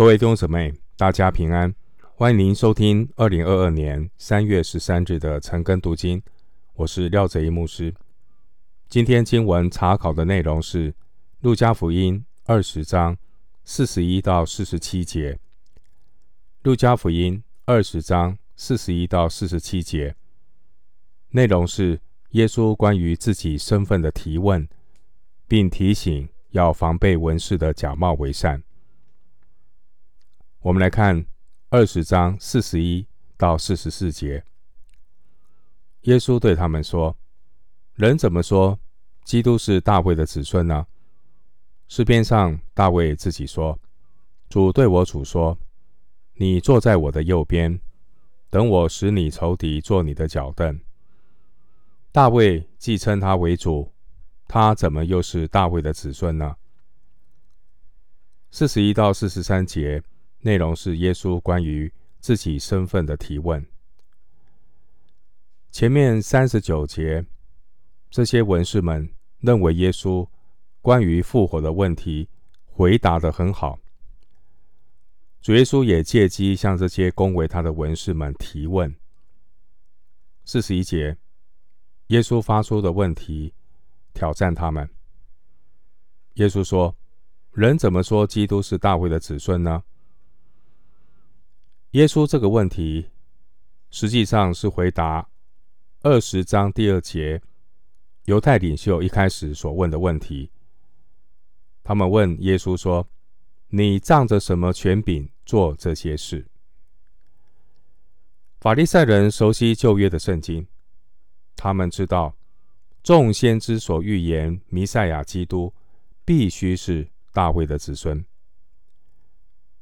各位弟兄姊妹，大家平安！欢迎您收听二零二二年三月十三日的晨更读经。我是廖泽一牧师。今天经文查考的内容是《路加福音》二十章四十一到四十七节。《路加福音》二十章四十一到四十七节内容是耶稣关于自己身份的提问，并提醒要防备文士的假冒为善。我们来看二十章四十一到四十四节。耶稣对他们说：“人怎么说基督是大卫的子孙呢？诗篇上大卫自己说：‘主对我主说，你坐在我的右边，等我使你仇敌坐你的脚凳。’大卫既称他为主，他怎么又是大卫的子孙呢？”四十一到四十三节。内容是耶稣关于自己身份的提问。前面三十九节，这些文士们认为耶稣关于复活的问题回答得很好。主耶稣也借机向这些恭维他的文士们提问。四十一节，耶稣发出的问题挑战他们。耶稣说：“人怎么说基督是大卫的子孙呢？”耶稣这个问题，实际上是回答二十章第二节犹太领袖一开始所问的问题。他们问耶稣说：“你仗着什么权柄做这些事？”法利赛人熟悉旧约的圣经，他们知道众先知所预言弥赛亚基督必须是大卫的子孙。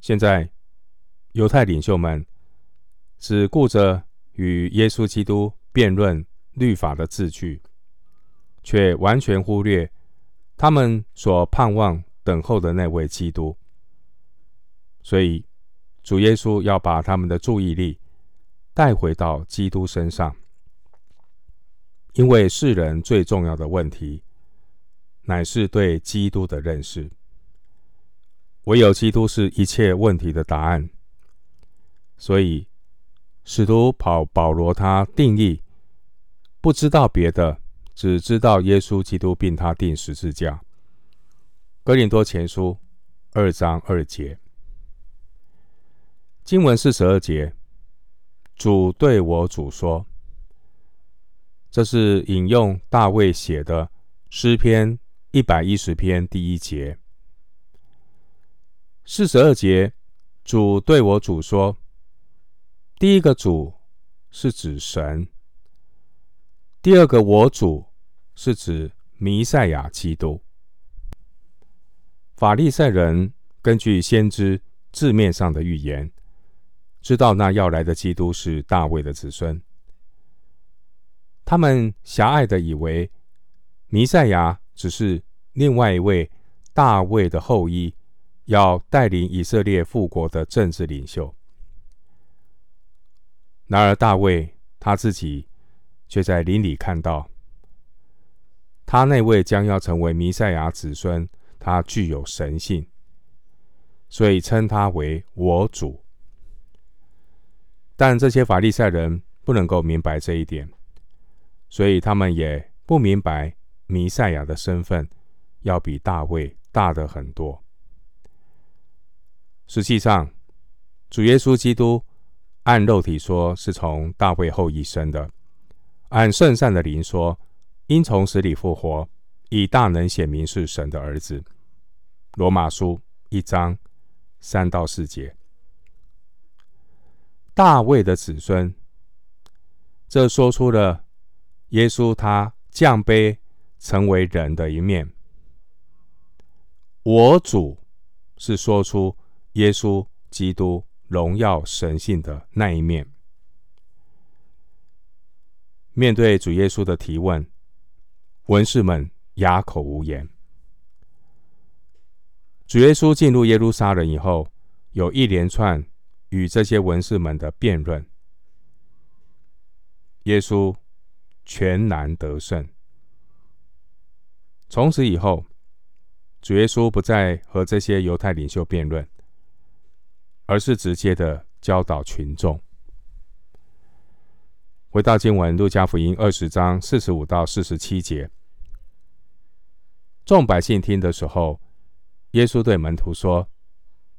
现在。犹太领袖们只顾着与耶稣基督辩论律法的字句，却完全忽略他们所盼望等候的那位基督。所以，主耶稣要把他们的注意力带回到基督身上，因为世人最重要的问题乃是对基督的认识，唯有基督是一切问题的答案。所以，使徒保保罗他定义，不知道别的，只知道耶稣基督并他钉十字架。哥林多前书二章二节，经文四十二节，主对我主说，这是引用大卫写的诗篇一百一十篇第一节。四十二节，主对我主说。第一个主是指神，第二个我主是指弥赛亚基督。法利赛人根据先知字面上的预言，知道那要来的基督是大卫的子孙。他们狭隘的以为弥赛亚只是另外一位大卫的后裔，要带领以色列复国的政治领袖。然而，大卫他自己却在林里看到，他那位将要成为弥赛亚子孙，他具有神性，所以称他为我主。但这些法利赛人不能够明白这一点，所以他们也不明白弥赛亚的身份要比大卫大得很多。实际上，主耶稣基督。按肉体说，是从大卫后裔生的；按圣善的灵说，应从死里复活，以大能显明是神的儿子。罗马书一章三到四节，大卫的子孙，这说出了耶稣他降卑成为人的一面。我主是说出耶稣基督。荣耀神性的那一面。面对主耶稣的提问，文士们哑口无言。主耶稣进入耶路撒冷以后，有一连串与这些文士们的辩论。耶稣全然得胜。从此以后，主耶稣不再和这些犹太领袖辩论。而是直接的教导群众。回到经文，路加福音二十章四十五到四十七节，众百姓听的时候，耶稣对门徒说：“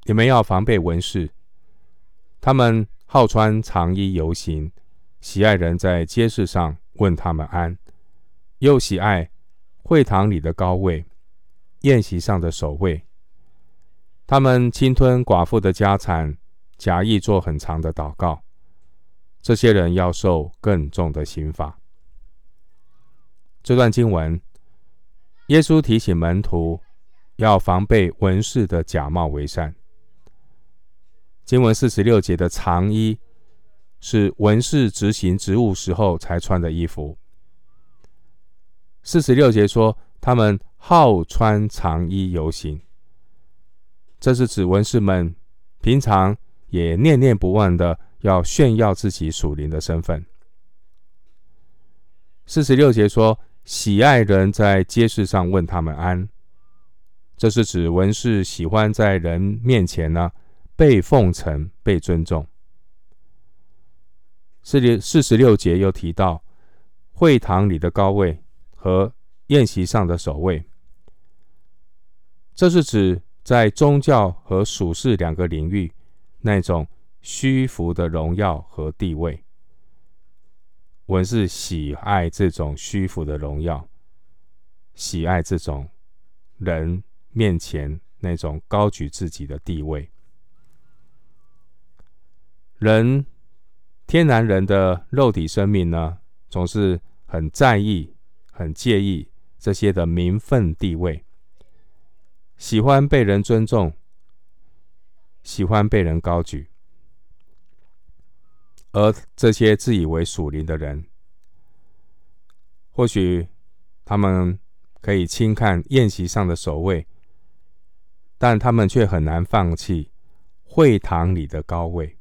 你们要防备文士，他们好穿长衣游行，喜爱人在街市上问他们安，又喜爱会堂里的高位，宴席上的首位。他们侵吞寡妇的家产，假意做很长的祷告。”这些人要受更重的刑罚。这段经文，耶稣提醒门徒要防备文士的假冒为善。经文四十六节的长衣是文士执行职务时候才穿的衣服。四十六节说他们好穿长衣游行，这是指文士们平常也念念不忘的。要炫耀自己属灵的身份。四十六节说：“喜爱人在街市上问他们安。”这是指文士喜欢在人面前呢被奉承、被尊重。四六四十六节又提到会堂里的高位和宴席上的首位。这是指在宗教和属世两个领域那种。虚浮的荣耀和地位，文士喜爱这种虚浮的荣耀，喜爱这种人面前那种高举自己的地位。人天然人的肉体生命呢，总是很在意、很介意这些的名分地位，喜欢被人尊重，喜欢被人高举。而这些自以为属灵的人，或许他们可以轻看宴席上的首位，但他们却很难放弃会堂里的高位。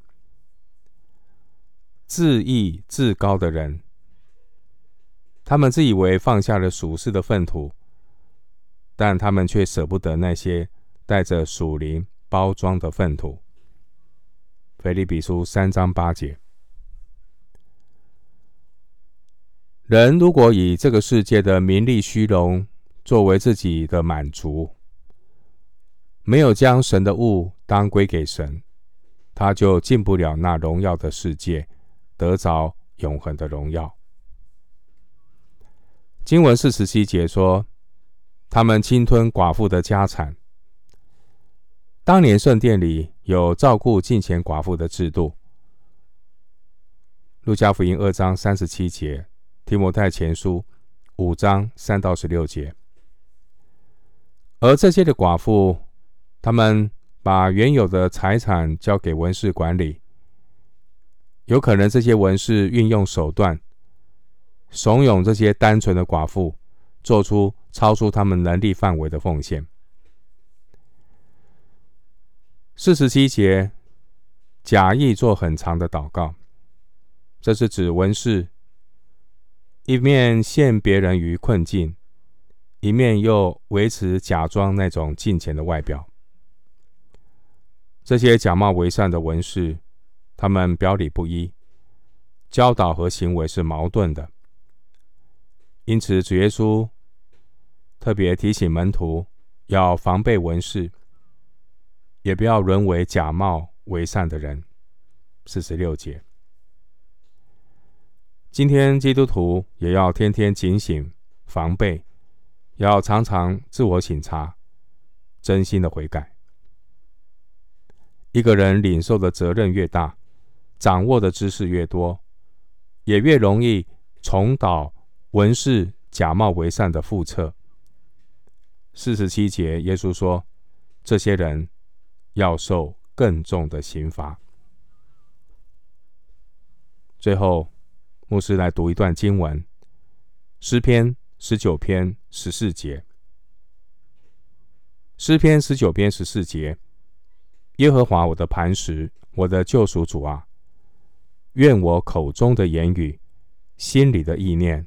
自义自高的人，他们自以为放下了属世的粪土，但他们却舍不得那些带着属灵包装的粪土。腓立比书三章八节。人如果以这个世界的名利虚荣作为自己的满足，没有将神的物当归给神，他就进不了那荣耀的世界，得着永恒的荣耀。经文四十七节说，他们侵吞寡妇的家产。当年圣殿里有照顾敬虔寡妇的制度。路加福音二章三十七节。提摩太前书五章三到十六节，而这些的寡妇，他们把原有的财产交给文士管理，有可能这些文士运用手段，怂恿这些单纯的寡妇做出超出他们能力范围的奉献。四十七节，假意做很长的祷告，这是指文士。一面陷别人于困境，一面又维持假装那种敬虔的外表。这些假冒为善的文士，他们表里不一，教导和行为是矛盾的。因此，主耶稣特别提醒门徒要防备文士，也不要沦为假冒为善的人。四十六节。今天基督徒也要天天警醒、防备，要常常自我省察，真心的悔改。一个人领受的责任越大，掌握的知识越多，也越容易重蹈文士假冒为善的复测。四十七节，耶稣说：“这些人要受更重的刑罚。”最后。牧师来读一段经文，诗篇十九篇十四节。诗篇十九篇十四节：耶和华我的磐石，我的救赎主啊，愿我口中的言语、心里的意念，